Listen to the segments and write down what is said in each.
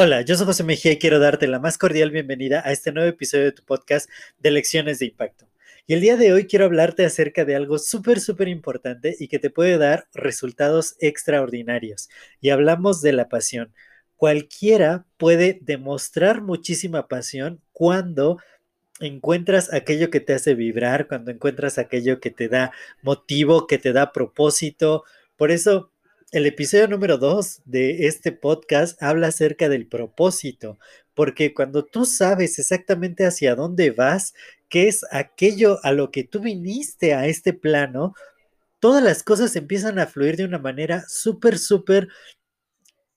Hola, yo soy José Mejía y quiero darte la más cordial bienvenida a este nuevo episodio de tu podcast de Lecciones de Impacto. Y el día de hoy quiero hablarte acerca de algo súper, súper importante y que te puede dar resultados extraordinarios. Y hablamos de la pasión. Cualquiera puede demostrar muchísima pasión cuando encuentras aquello que te hace vibrar, cuando encuentras aquello que te da motivo, que te da propósito. Por eso el episodio número 2 de este podcast habla acerca del propósito, porque cuando tú sabes exactamente hacia dónde vas, qué es aquello a lo que tú viniste a este plano, todas las cosas empiezan a fluir de una manera súper, súper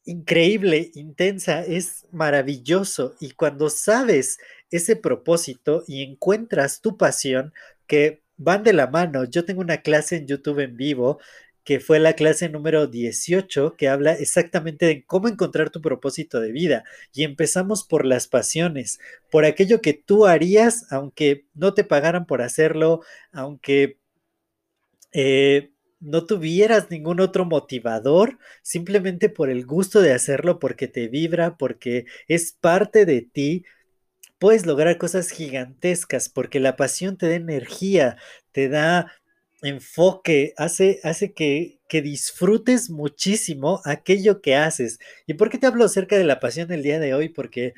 increíble, intensa, es maravilloso. Y cuando sabes ese propósito y encuentras tu pasión, que van de la mano, yo tengo una clase en YouTube en vivo que fue la clase número 18, que habla exactamente de cómo encontrar tu propósito de vida. Y empezamos por las pasiones, por aquello que tú harías, aunque no te pagaran por hacerlo, aunque eh, no tuvieras ningún otro motivador, simplemente por el gusto de hacerlo, porque te vibra, porque es parte de ti. Puedes lograr cosas gigantescas porque la pasión te da energía, te da enfoque, hace, hace que, que, disfrutes muchísimo aquello que haces. ¿Y por qué te hablo acerca de la pasión el día de hoy? Porque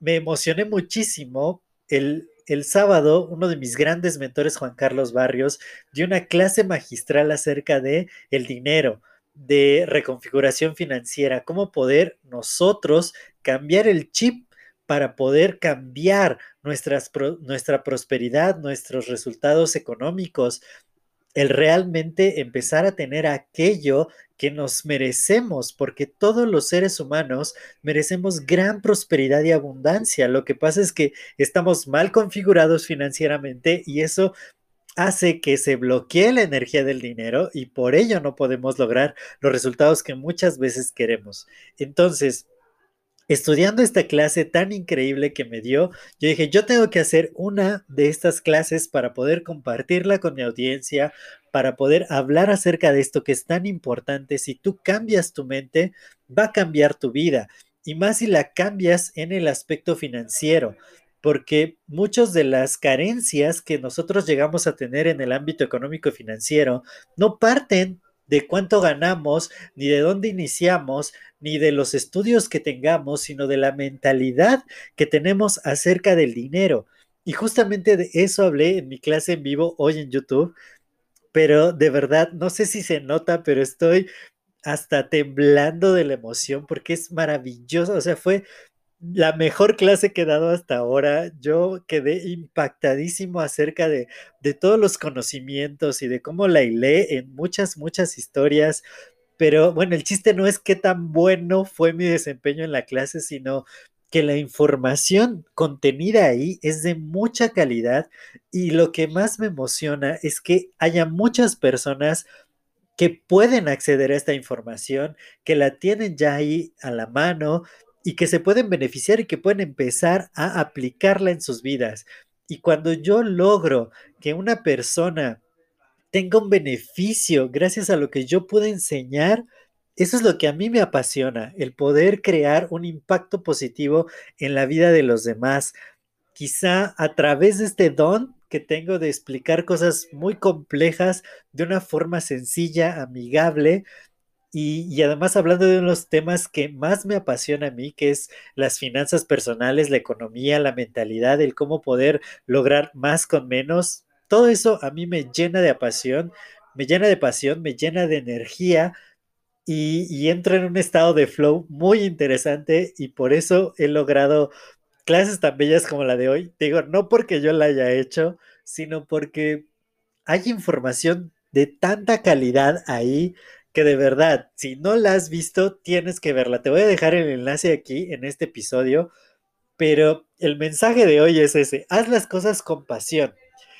me emocioné muchísimo el, el sábado, uno de mis grandes mentores, Juan Carlos Barrios, dio una clase magistral acerca de el dinero, de reconfiguración financiera, cómo poder nosotros cambiar el chip para poder cambiar nuestras, nuestra prosperidad, nuestros resultados económicos, el realmente empezar a tener aquello que nos merecemos, porque todos los seres humanos merecemos gran prosperidad y abundancia. Lo que pasa es que estamos mal configurados financieramente y eso hace que se bloquee la energía del dinero y por ello no podemos lograr los resultados que muchas veces queremos. Entonces, estudiando esta clase tan increíble que me dio, yo dije, yo tengo que hacer una de estas clases para poder compartirla con mi audiencia, para poder hablar acerca de esto que es tan importante. Si tú cambias tu mente, va a cambiar tu vida. Y más si la cambias en el aspecto financiero, porque muchas de las carencias que nosotros llegamos a tener en el ámbito económico y financiero no parten de cuánto ganamos, ni de dónde iniciamos, ni de los estudios que tengamos, sino de la mentalidad que tenemos acerca del dinero. Y justamente de eso hablé en mi clase en vivo hoy en YouTube, pero de verdad, no sé si se nota, pero estoy hasta temblando de la emoción porque es maravilloso, o sea, fue la mejor clase que he dado hasta ahora. Yo quedé impactadísimo acerca de, de todos los conocimientos y de cómo la hilé en muchas, muchas historias. Pero bueno, el chiste no es qué tan bueno fue mi desempeño en la clase, sino que la información contenida ahí es de mucha calidad y lo que más me emociona es que haya muchas personas que pueden acceder a esta información, que la tienen ya ahí a la mano y que se pueden beneficiar y que pueden empezar a aplicarla en sus vidas. Y cuando yo logro que una persona tenga un beneficio gracias a lo que yo pude enseñar, eso es lo que a mí me apasiona, el poder crear un impacto positivo en la vida de los demás. Quizá a través de este don que tengo de explicar cosas muy complejas de una forma sencilla, amigable, y, además hablando de unos temas que más me apasiona a mí, que es las finanzas personales, la economía, la mentalidad, el cómo poder lograr más con menos, todo eso a mí me llena de pasión, me llena de pasión, me llena de energía y, y entro en un estado de flow muy interesante y por eso he logrado clases tan bellas como la de hoy. Digo, no porque yo la haya hecho, sino porque hay información de tanta calidad ahí que de verdad, si no la has visto, tienes que verla. Te voy a dejar el enlace aquí en este episodio, pero el mensaje de hoy es ese, haz las cosas con pasión.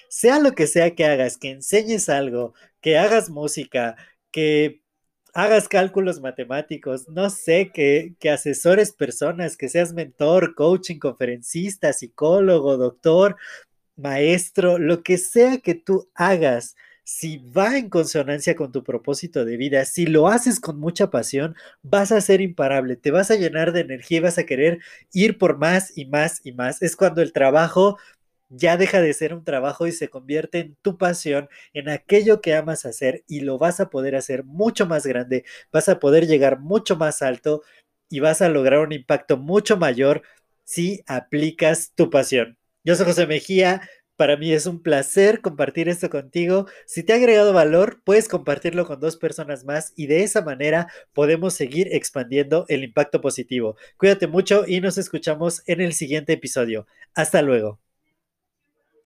Sea lo que sea que hagas, que enseñes algo, que hagas música, que hagas cálculos matemáticos, no sé, que, que asesores personas, que seas mentor, coaching, conferencista, psicólogo, doctor, maestro, lo que sea que tú hagas, si va en consonancia con tu propósito de vida, si lo haces con mucha pasión, vas a ser imparable, te vas a llenar de energía y vas a querer ir por más y más y más. Es cuando el trabajo ya deja de ser un trabajo y se convierte en tu pasión, en aquello que amas hacer y lo vas a poder hacer mucho más grande, vas a poder llegar mucho más alto y vas a lograr un impacto mucho mayor si aplicas tu pasión. Yo soy José Mejía. Para mí es un placer compartir esto contigo. Si te ha agregado valor, puedes compartirlo con dos personas más y de esa manera podemos seguir expandiendo el impacto positivo. Cuídate mucho y nos escuchamos en el siguiente episodio. Hasta luego.